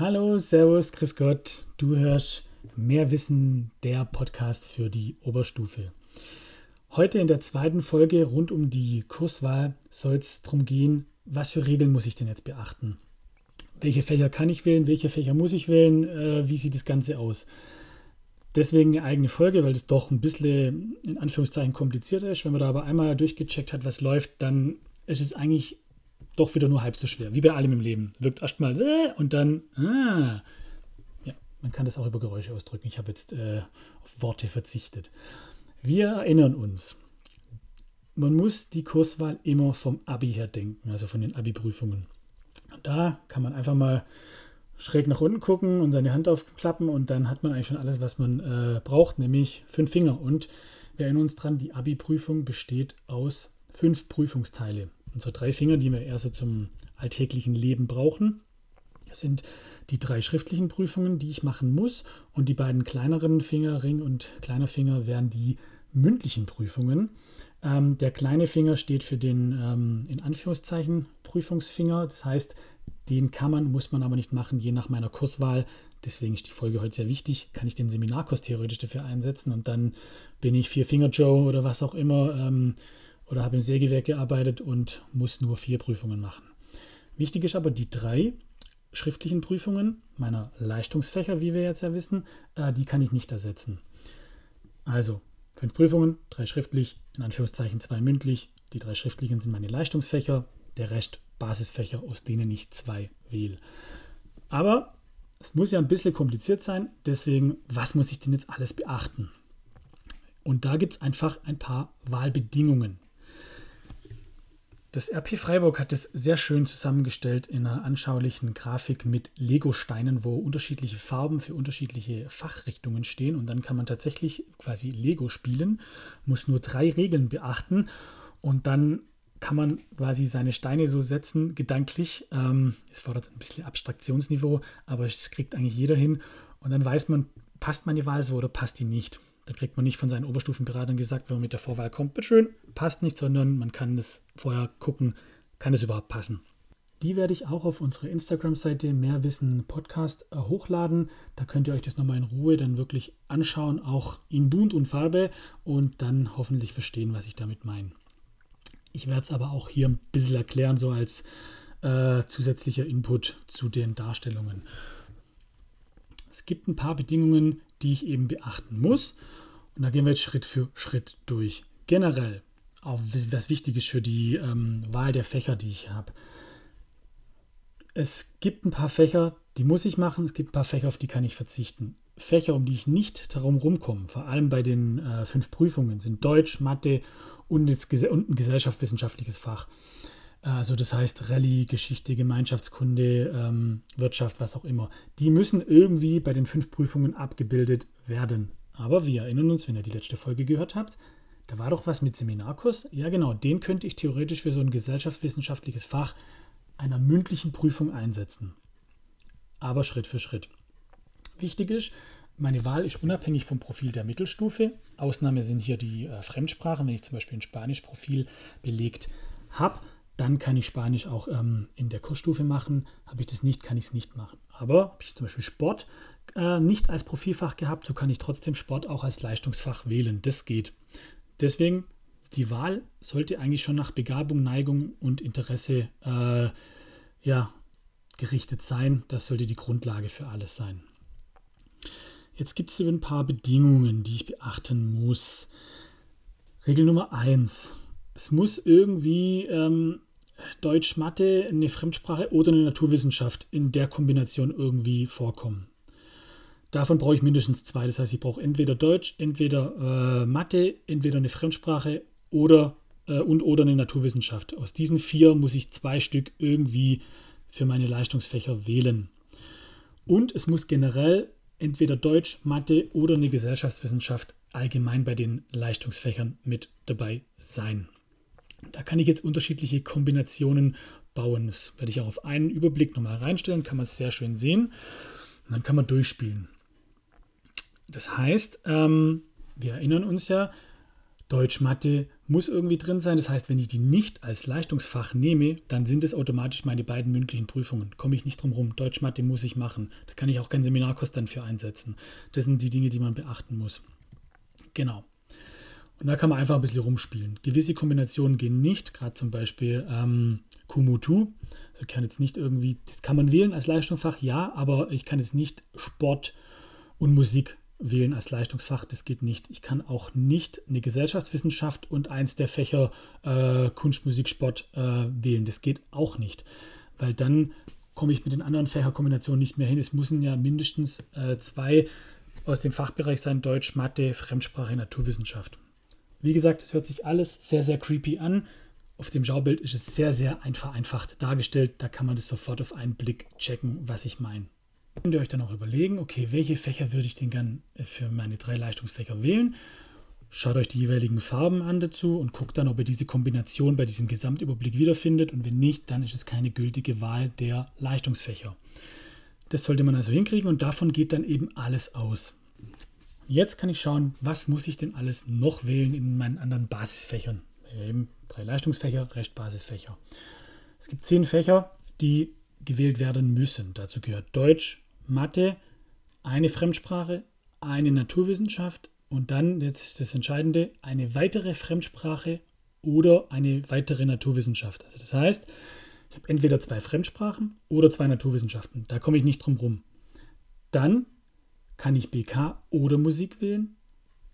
Hallo, Servus, Grüß Gott. Du hörst Mehr Wissen, der Podcast für die Oberstufe. Heute in der zweiten Folge rund um die Kurswahl soll es darum gehen, was für Regeln muss ich denn jetzt beachten? Welche Fächer kann ich wählen? Welche Fächer muss ich wählen? Äh, wie sieht das Ganze aus? Deswegen eine eigene Folge, weil es doch ein bisschen in Anführungszeichen kompliziert ist. Wenn man da aber einmal durchgecheckt hat, was läuft, dann ist es eigentlich doch wieder nur halb so schwer. Wie bei allem im Leben. Wirkt erstmal äh, und dann, ah. Ja, man kann das auch über Geräusche ausdrücken. Ich habe jetzt äh, auf Worte verzichtet. Wir erinnern uns, man muss die Kurswahl immer vom Abi her denken, also von den Abi-Prüfungen. Da kann man einfach mal schräg nach unten gucken und seine Hand aufklappen und dann hat man eigentlich schon alles, was man äh, braucht, nämlich fünf Finger. Und wir erinnern uns dran, die Abi-Prüfung besteht aus fünf Prüfungsteile. Unsere drei Finger, die wir eher so zum alltäglichen Leben brauchen, sind die drei schriftlichen Prüfungen, die ich machen muss. Und die beiden kleineren Finger, Ring und kleiner Finger, wären die mündlichen Prüfungen. Ähm, der kleine Finger steht für den ähm, in Anführungszeichen Prüfungsfinger. Das heißt, den kann man, muss man aber nicht machen, je nach meiner Kurswahl. Deswegen ist die Folge heute sehr wichtig. Kann ich den Seminarkurs theoretisch dafür einsetzen und dann bin ich Vier Finger Joe oder was auch immer ähm, oder habe im Sägewerk gearbeitet und muss nur vier Prüfungen machen. Wichtig ist aber die drei schriftlichen Prüfungen meiner Leistungsfächer, wie wir jetzt ja wissen, äh, die kann ich nicht ersetzen. Also fünf Prüfungen, drei schriftlich, in Anführungszeichen zwei mündlich. Die drei schriftlichen sind meine Leistungsfächer, der Rest Basisfächer, aus denen ich zwei wähle. Aber es muss ja ein bisschen kompliziert sein, deswegen, was muss ich denn jetzt alles beachten? Und da gibt es einfach ein paar Wahlbedingungen. Das RP Freiburg hat es sehr schön zusammengestellt in einer anschaulichen Grafik mit Lego-Steinen, wo unterschiedliche Farben für unterschiedliche Fachrichtungen stehen. Und dann kann man tatsächlich quasi Lego spielen, muss nur drei Regeln beachten und dann kann man quasi seine Steine so setzen, gedanklich. Ähm, es fordert ein bisschen Abstraktionsniveau, aber es kriegt eigentlich jeder hin. Und dann weiß man, passt meine Wahl so oder passt die nicht. Da kriegt man nicht von seinen Oberstufenberatern gesagt, wenn man mit der Vorwahl kommt, bitteschön, passt nicht, sondern man kann es vorher gucken, kann es überhaupt passen. Die werde ich auch auf unserer Instagram-Seite Mehrwissen Podcast äh, hochladen. Da könnt ihr euch das nochmal in Ruhe dann wirklich anschauen, auch in Bunt und Farbe und dann hoffentlich verstehen, was ich damit meine. Ich werde es aber auch hier ein bisschen erklären, so als äh, zusätzlicher Input zu den Darstellungen. Es gibt ein paar Bedingungen, die ich eben beachten muss. Und da gehen wir jetzt Schritt für Schritt durch. Generell, auch was wichtig ist für die ähm, Wahl der Fächer, die ich habe. Es gibt ein paar Fächer, die muss ich machen. Es gibt ein paar Fächer, auf die kann ich verzichten. Fächer, um die ich nicht darum rumkomme, vor allem bei den äh, fünf Prüfungen, sind Deutsch, Mathe und, und ein gesellschaftswissenschaftliches Fach. Also das heißt Rallye, Geschichte, Gemeinschaftskunde, ähm, Wirtschaft, was auch immer. Die müssen irgendwie bei den fünf Prüfungen abgebildet werden. Aber wir erinnern uns, wenn ihr die letzte Folge gehört habt, da war doch was mit Seminarkurs. Ja genau, den könnte ich theoretisch für so ein gesellschaftswissenschaftliches Fach einer mündlichen Prüfung einsetzen. Aber Schritt für Schritt. Wichtig ist, meine Wahl ist unabhängig vom Profil der Mittelstufe. Ausnahme sind hier die äh, Fremdsprachen. Wenn ich zum Beispiel ein Spanisch-Profil belegt habe, dann kann ich Spanisch auch ähm, in der Kursstufe machen. Habe ich das nicht, kann ich es nicht machen. Aber habe ich zum Beispiel Sport äh, nicht als Profilfach gehabt, so kann ich trotzdem Sport auch als Leistungsfach wählen. Das geht. Deswegen, die Wahl sollte eigentlich schon nach Begabung, Neigung und Interesse äh, ja, gerichtet sein. Das sollte die Grundlage für alles sein. Jetzt gibt es ein paar Bedingungen, die ich beachten muss. Regel Nummer 1. Es muss irgendwie ähm, Deutsch, Mathe, eine Fremdsprache oder eine Naturwissenschaft in der Kombination irgendwie vorkommen. Davon brauche ich mindestens zwei. Das heißt, ich brauche entweder Deutsch, entweder äh, Mathe, entweder eine Fremdsprache oder äh, und oder eine Naturwissenschaft. Aus diesen vier muss ich zwei Stück irgendwie für meine Leistungsfächer wählen. Und es muss generell entweder Deutsch, Mathe oder eine Gesellschaftswissenschaft allgemein bei den Leistungsfächern mit dabei sein. Da kann ich jetzt unterschiedliche Kombinationen bauen. Das werde ich auch auf einen Überblick nochmal reinstellen, kann man es sehr schön sehen. Und dann kann man durchspielen. Das heißt, ähm, wir erinnern uns ja, Deutsch, Mathe muss irgendwie drin sein. Das heißt, wenn ich die nicht als Leistungsfach nehme, dann sind es automatisch meine beiden mündlichen Prüfungen. Komme ich nicht drum rum. Deutsch, Mathe muss ich machen. Da kann ich auch keinen Seminarkurs dann für einsetzen. Das sind die Dinge, die man beachten muss. Genau. Und da kann man einfach ein bisschen rumspielen. Gewisse Kombinationen gehen nicht, gerade zum Beispiel ähm, Kumutu. Also kann jetzt nicht irgendwie, das kann man wählen als Leistungsfach, ja, aber ich kann jetzt nicht Sport und Musik wählen als Leistungsfach, das geht nicht. Ich kann auch nicht eine Gesellschaftswissenschaft und eins der Fächer äh, Kunst, Musik, Sport äh, wählen. Das geht auch nicht, weil dann komme ich mit den anderen Fächerkombinationen nicht mehr hin. Es müssen ja mindestens äh, zwei aus dem Fachbereich sein, Deutsch, Mathe, Fremdsprache, Naturwissenschaft. Wie gesagt, es hört sich alles sehr, sehr creepy an. Auf dem Schaubild ist es sehr, sehr einfach, vereinfacht dargestellt. Da kann man das sofort auf einen Blick checken, was ich meine. Könnt ihr euch dann auch überlegen, okay, welche Fächer würde ich denn gern für meine drei Leistungsfächer wählen? Schaut euch die jeweiligen Farben an dazu und guckt dann, ob ihr diese Kombination bei diesem Gesamtüberblick wiederfindet. Und wenn nicht, dann ist es keine gültige Wahl der Leistungsfächer. Das sollte man also hinkriegen und davon geht dann eben alles aus. Jetzt kann ich schauen, was muss ich denn alles noch wählen in meinen anderen Basisfächern. Eben drei Leistungsfächer, Restbasisfächer. Es gibt zehn Fächer, die gewählt werden müssen. Dazu gehört Deutsch, Mathe, eine Fremdsprache, eine Naturwissenschaft und dann, jetzt ist das Entscheidende, eine weitere Fremdsprache oder eine weitere Naturwissenschaft. Also das heißt, ich habe entweder zwei Fremdsprachen oder zwei Naturwissenschaften. Da komme ich nicht drum rum. Dann kann ich BK oder Musik wählen.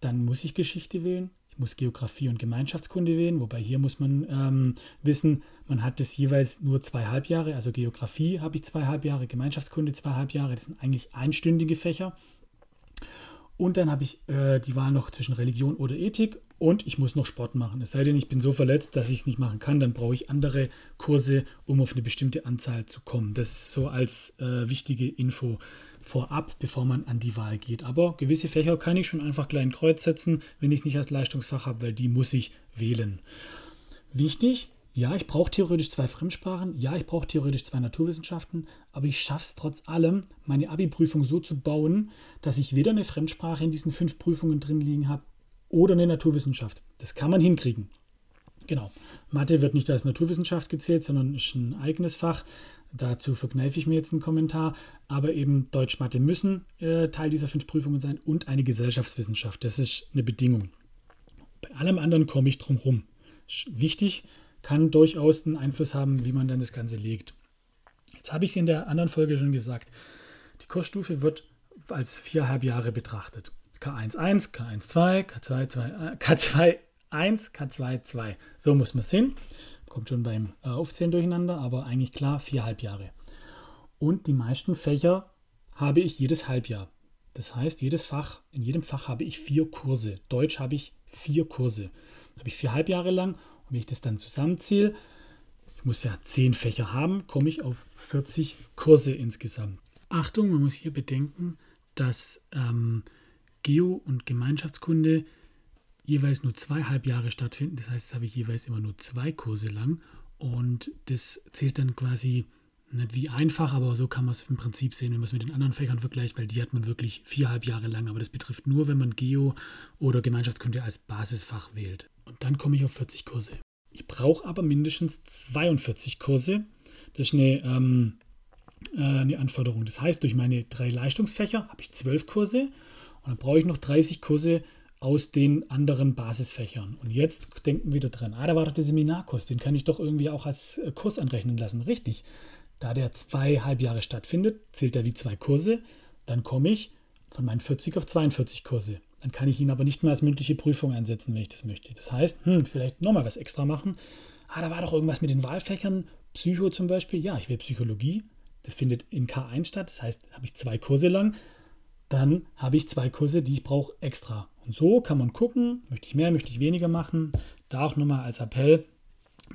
Dann muss ich Geschichte wählen. Ich muss Geografie und Gemeinschaftskunde wählen, wobei hier muss man ähm, wissen, man hat das jeweils nur zwei Halbjahre. Also Geografie habe ich zwei Halbjahre, Gemeinschaftskunde zwei Halbjahre. Das sind eigentlich einstündige Fächer. Und dann habe ich äh, die Wahl noch zwischen Religion oder Ethik und ich muss noch Sport machen. Es sei denn, ich bin so verletzt, dass ich es nicht machen kann, dann brauche ich andere Kurse, um auf eine bestimmte Anzahl zu kommen. Das ist so als äh, wichtige Info vorab, bevor man an die Wahl geht. Aber gewisse Fächer kann ich schon einfach gleich ein Kreuz setzen, wenn ich es nicht als Leistungsfach habe, weil die muss ich wählen. Wichtig, ja, ich brauche theoretisch zwei Fremdsprachen, ja, ich brauche theoretisch zwei Naturwissenschaften, aber ich schaffe es trotz allem, meine Abi-Prüfung so zu bauen, dass ich weder eine Fremdsprache in diesen fünf Prüfungen drin liegen habe oder eine Naturwissenschaft. Das kann man hinkriegen. Genau. Mathe wird nicht als Naturwissenschaft gezählt, sondern ist ein eigenes Fach. Dazu verkneife ich mir jetzt einen Kommentar. Aber eben Deutsch, Mathe müssen äh, Teil dieser fünf Prüfungen sein und eine Gesellschaftswissenschaft. Das ist eine Bedingung. Bei allem anderen komme ich drum herum. Wichtig, kann durchaus einen Einfluss haben, wie man dann das Ganze legt. Jetzt habe ich es in der anderen Folge schon gesagt. Die Kursstufe wird als viereinhalb Jahre betrachtet. K11, K12, K22, K21, K22. So muss man es sehen. Kommt schon beim äh, Aufzählen durcheinander, aber eigentlich klar, viereinhalb Jahre. Und die meisten Fächer habe ich jedes Halbjahr. Das heißt, jedes Fach, in jedem Fach habe ich vier Kurse. Deutsch habe ich vier Kurse. Habe ich vier Halbjahre lang und wenn ich das dann zusammenzähle, ich muss ja 10 Fächer haben, komme ich auf 40 Kurse insgesamt. Achtung, man muss hier bedenken, dass ähm, Geo- und Gemeinschaftskunde jeweils nur zwei Halbjahre stattfinden. Das heißt, das habe ich jeweils immer nur zwei Kurse lang. Und das zählt dann quasi nicht wie einfach, aber so kann man es im Prinzip sehen, wenn man es mit den anderen Fächern vergleicht, weil die hat man wirklich viereinhalb Jahre lang. Aber das betrifft nur, wenn man Geo oder Gemeinschaftskunde als Basisfach wählt. Und dann komme ich auf 40 Kurse. Ich brauche aber mindestens 42 Kurse. Das ist eine, ähm, äh, eine Anforderung. Das heißt, durch meine drei Leistungsfächer habe ich 12 Kurse und dann brauche ich noch 30 Kurse aus den anderen Basisfächern. Und jetzt denken wir wieder dran, ah, da war doch der Seminarkurs, den kann ich doch irgendwie auch als äh, Kurs anrechnen lassen. Richtig. Da der zwei Halbjahre stattfindet, zählt er wie zwei Kurse. Dann komme ich von meinen 40 auf 42 Kurse. Dann kann ich ihn aber nicht mehr als mündliche Prüfung einsetzen, wenn ich das möchte. Das heißt, hm, vielleicht nochmal was extra machen. Ah, da war doch irgendwas mit den Wahlfächern. Psycho zum Beispiel. Ja, ich will Psychologie. Das findet in K1 statt. Das heißt, habe ich zwei Kurse lang. Dann habe ich zwei Kurse, die ich brauche extra. Und so kann man gucken, möchte ich mehr, möchte ich weniger machen. Da auch nochmal als Appell,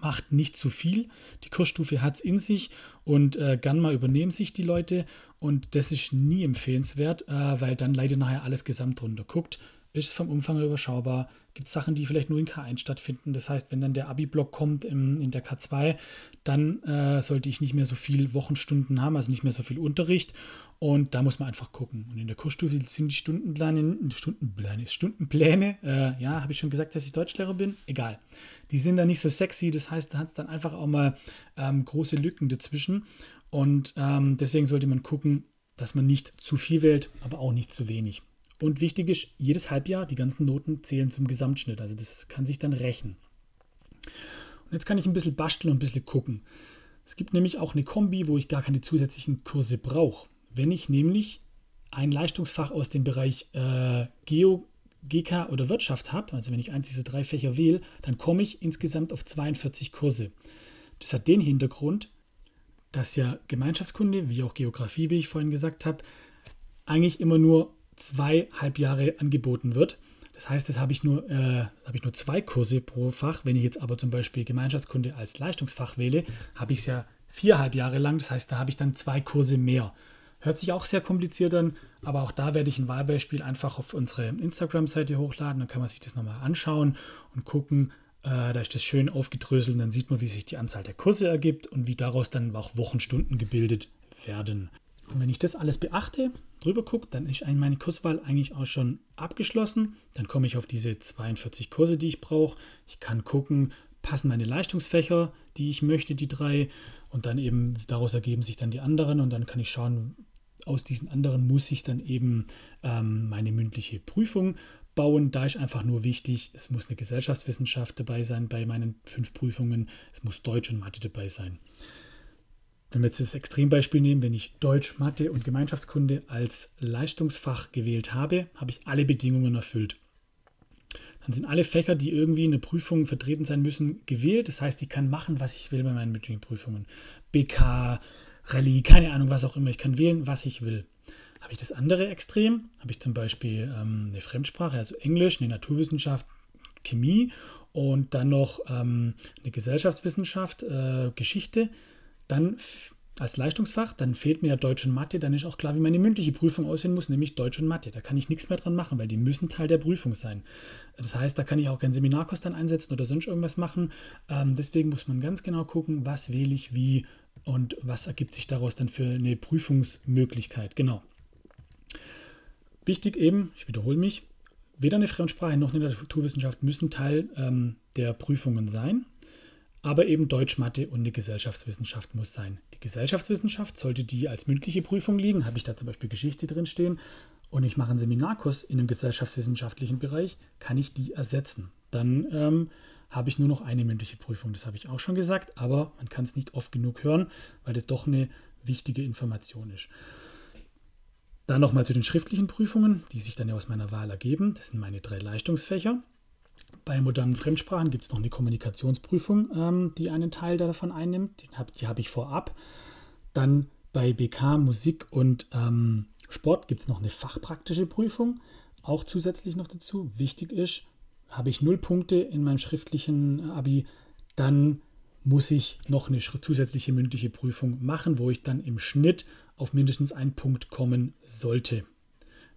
macht nicht zu viel. Die Kursstufe hat es in sich und äh, gern mal übernehmen sich die Leute und das ist nie empfehlenswert, äh, weil dann leidet nachher alles gesamt drunter. Guckt, ist vom Umfang überschaubar, gibt Sachen, die vielleicht nur in K1 stattfinden. Das heißt, wenn dann der Abi-Block kommt im, in der K2, dann äh, sollte ich nicht mehr so viel Wochenstunden haben, also nicht mehr so viel Unterricht. Und da muss man einfach gucken. Und in der Kursstufe sind die Stundenpläne, Stundenpläne, Stundenpläne, äh, ja, habe ich schon gesagt, dass ich Deutschlehrer bin? Egal. Die sind da nicht so sexy, das heißt, da hat es dann einfach auch mal ähm, große Lücken dazwischen. Und ähm, deswegen sollte man gucken, dass man nicht zu viel wählt, aber auch nicht zu wenig. Und wichtig ist, jedes Halbjahr, die ganzen Noten zählen zum Gesamtschnitt. Also das kann sich dann rächen. Und jetzt kann ich ein bisschen basteln und ein bisschen gucken. Es gibt nämlich auch eine Kombi, wo ich gar keine zusätzlichen Kurse brauche. Wenn ich nämlich ein Leistungsfach aus dem Bereich äh, Geo, GK oder Wirtschaft habe, also wenn ich eins dieser drei Fächer wähle, dann komme ich insgesamt auf 42 Kurse. Das hat den Hintergrund, dass ja Gemeinschaftskunde, wie auch Geografie, wie ich vorhin gesagt habe, eigentlich immer nur zweieinhalb Jahre angeboten wird. Das heißt, das habe ich, nur, äh, habe ich nur zwei Kurse pro Fach. Wenn ich jetzt aber zum Beispiel Gemeinschaftskunde als Leistungsfach wähle, habe ich es ja viereinhalb Jahre lang. Das heißt, da habe ich dann zwei Kurse mehr. Hört sich auch sehr kompliziert an, aber auch da werde ich ein Wahlbeispiel einfach auf unsere Instagram-Seite hochladen. Dann kann man sich das nochmal anschauen und gucken. Äh, da ist das schön aufgedröselt. Dann sieht man, wie sich die Anzahl der Kurse ergibt und wie daraus dann auch Wochenstunden gebildet werden. Und wenn ich das alles beachte, drüber gucke, dann ist meine Kurswahl eigentlich auch schon abgeschlossen. Dann komme ich auf diese 42 Kurse, die ich brauche. Ich kann gucken, passen meine Leistungsfächer, die ich möchte, die drei. Und dann eben daraus ergeben sich dann die anderen. Und dann kann ich schauen, aus diesen anderen muss ich dann eben ähm, meine mündliche Prüfung bauen. Da ist einfach nur wichtig, es muss eine Gesellschaftswissenschaft dabei sein bei meinen fünf Prüfungen. Es muss Deutsch und Mathe dabei sein. Wenn wir jetzt das Extrembeispiel nehmen, wenn ich Deutsch, Mathe und Gemeinschaftskunde als Leistungsfach gewählt habe, habe ich alle Bedingungen erfüllt. Dann sind alle Fächer, die irgendwie in der Prüfung vertreten sein müssen, gewählt. Das heißt, ich kann machen, was ich will bei meinen mündlichen Prüfungen. BK, Rallye, keine Ahnung, was auch immer. Ich kann wählen, was ich will. Habe ich das andere Extrem, habe ich zum Beispiel ähm, eine Fremdsprache, also Englisch, eine Naturwissenschaft, Chemie und dann noch ähm, eine Gesellschaftswissenschaft, äh, Geschichte, dann als Leistungsfach, dann fehlt mir ja Deutsch und Mathe, dann ist auch klar, wie meine mündliche Prüfung aussehen muss, nämlich Deutsch und Mathe. Da kann ich nichts mehr dran machen, weil die müssen Teil der Prüfung sein. Das heißt, da kann ich auch keinen Seminarkost dann einsetzen oder sonst irgendwas machen. Ähm, deswegen muss man ganz genau gucken, was wähle ich wie und was ergibt sich daraus dann für eine Prüfungsmöglichkeit. Genau. Wichtig eben, ich wiederhole mich, weder eine Fremdsprache noch eine Naturwissenschaft müssen Teil ähm, der Prüfungen sein aber eben Deutsch, Mathe und eine Gesellschaftswissenschaft muss sein. Die Gesellschaftswissenschaft sollte die als mündliche Prüfung liegen, habe ich da zum Beispiel Geschichte drinstehen und ich mache einen Seminarkurs in einem gesellschaftswissenschaftlichen Bereich, kann ich die ersetzen. Dann ähm, habe ich nur noch eine mündliche Prüfung. Das habe ich auch schon gesagt, aber man kann es nicht oft genug hören, weil das doch eine wichtige Information ist. Dann nochmal zu den schriftlichen Prüfungen, die sich dann ja aus meiner Wahl ergeben. Das sind meine drei Leistungsfächer. Bei modernen Fremdsprachen gibt es noch eine Kommunikationsprüfung, ähm, die einen Teil davon einnimmt. Die habe hab ich vorab. Dann bei BK, Musik und ähm, Sport gibt es noch eine fachpraktische Prüfung, auch zusätzlich noch dazu. Wichtig ist, habe ich null Punkte in meinem schriftlichen Abi, dann muss ich noch eine zusätzliche mündliche Prüfung machen, wo ich dann im Schnitt auf mindestens einen Punkt kommen sollte,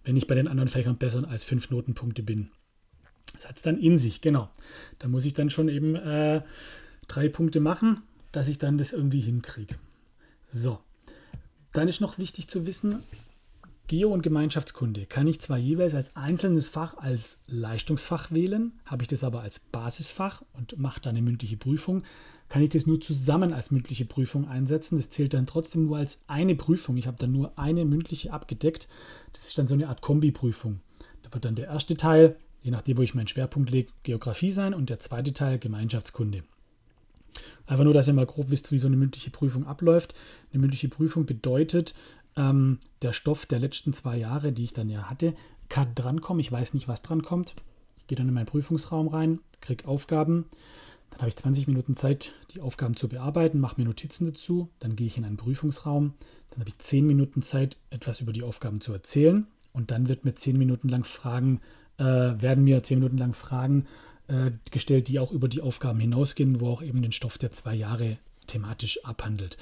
wenn ich bei den anderen Fächern besser als fünf Notenpunkte bin. Das hat es dann in sich, genau. Da muss ich dann schon eben äh, drei Punkte machen, dass ich dann das irgendwie hinkriege. So, dann ist noch wichtig zu wissen, Geo- und Gemeinschaftskunde kann ich zwar jeweils als einzelnes Fach als Leistungsfach wählen, habe ich das aber als Basisfach und mache dann eine mündliche Prüfung, kann ich das nur zusammen als mündliche Prüfung einsetzen. Das zählt dann trotzdem nur als eine Prüfung. Ich habe dann nur eine mündliche abgedeckt. Das ist dann so eine Art Kombiprüfung. Da wird dann der erste Teil je nachdem, wo ich meinen Schwerpunkt lege, Geografie sein und der zweite Teil Gemeinschaftskunde. Einfach nur, dass ihr mal grob wisst, wie so eine mündliche Prüfung abläuft. Eine mündliche Prüfung bedeutet, ähm, der Stoff der letzten zwei Jahre, die ich dann ja hatte, kann drankommen. Ich weiß nicht, was drankommt. Ich gehe dann in meinen Prüfungsraum rein, kriege Aufgaben. Dann habe ich 20 Minuten Zeit, die Aufgaben zu bearbeiten, mache mir Notizen dazu. Dann gehe ich in einen Prüfungsraum. Dann habe ich 10 Minuten Zeit, etwas über die Aufgaben zu erzählen. Und dann wird mir 10 Minuten lang Fragen äh, werden mir zehn Minuten lang Fragen äh, gestellt, die auch über die Aufgaben hinausgehen, wo auch eben den Stoff der zwei Jahre thematisch abhandelt.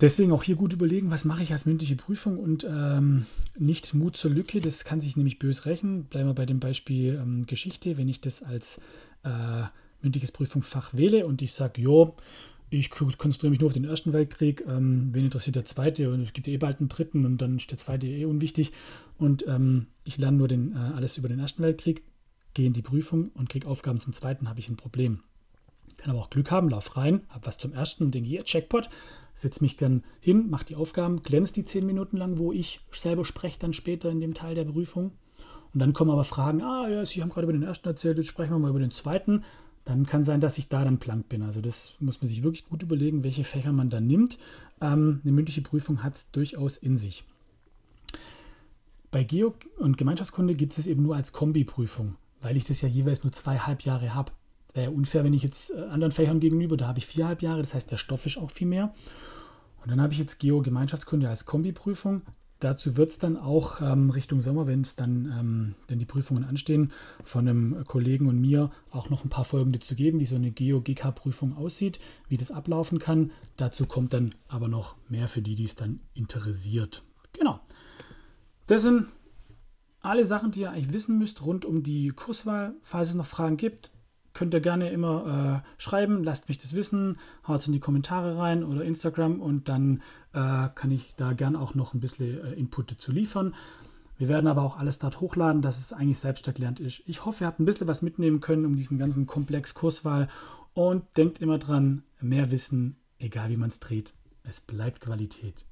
Deswegen auch hier gut überlegen, was mache ich als mündliche Prüfung und ähm, nicht Mut zur Lücke, das kann sich nämlich bös rächen. Bleiben wir bei dem Beispiel ähm, Geschichte, wenn ich das als äh, mündliches Prüfungsfach wähle und ich sage, jo, ich konzentriere mich nur auf den Ersten Weltkrieg, ähm, wen interessiert der Zweite und es gibt eh bald einen Dritten und dann ist der Zweite eh unwichtig und ähm, ich lerne nur den, äh, alles über den Ersten Weltkrieg, gehe in die Prüfung und kriege Aufgaben zum Zweiten, habe ich ein Problem. Kann aber auch Glück haben, lauf rein, habe was zum Ersten und denke, hier, Checkpot, setze mich dann hin, mache die Aufgaben, glänzt die zehn Minuten lang, wo ich selber spreche dann später in dem Teil der Prüfung. Und dann kommen aber Fragen, ah ja, Sie haben gerade über den ersten erzählt, jetzt sprechen wir mal über den zweiten dann kann sein, dass ich da dann blank bin. Also das muss man sich wirklich gut überlegen, welche Fächer man da nimmt. Ähm, eine mündliche Prüfung hat es durchaus in sich. Bei Geo- und Gemeinschaftskunde gibt es eben nur als Kombiprüfung, weil ich das ja jeweils nur zweieinhalb Jahre habe. Wäre ja unfair, wenn ich jetzt äh, anderen Fächern gegenüber, da habe ich viereinhalb Jahre, das heißt, der Stoff ist auch viel mehr. Und dann habe ich jetzt Geo-Gemeinschaftskunde als Kombiprüfung. Dazu wird es dann auch ähm, Richtung Sommer, wenn es dann ähm, denn die Prüfungen anstehen, von einem Kollegen und mir auch noch ein paar Folgen dazu geben, wie so eine Geo-GK-Prüfung aussieht, wie das ablaufen kann. Dazu kommt dann aber noch mehr für die, die es dann interessiert. Genau. Das sind alle Sachen, die ihr eigentlich wissen müsst rund um die Kurswahl. Falls es noch Fragen gibt, könnt ihr gerne immer äh, schreiben, lasst mich das wissen, haut es in die Kommentare rein oder Instagram und dann äh, kann ich da gerne auch noch ein bisschen äh, Input dazu liefern. Wir werden aber auch alles dort hochladen, dass es eigentlich selbsterklärend ist. Ich hoffe, ihr habt ein bisschen was mitnehmen können um diesen ganzen Komplex Kurswahl und denkt immer dran, mehr Wissen, egal wie man es dreht, es bleibt Qualität.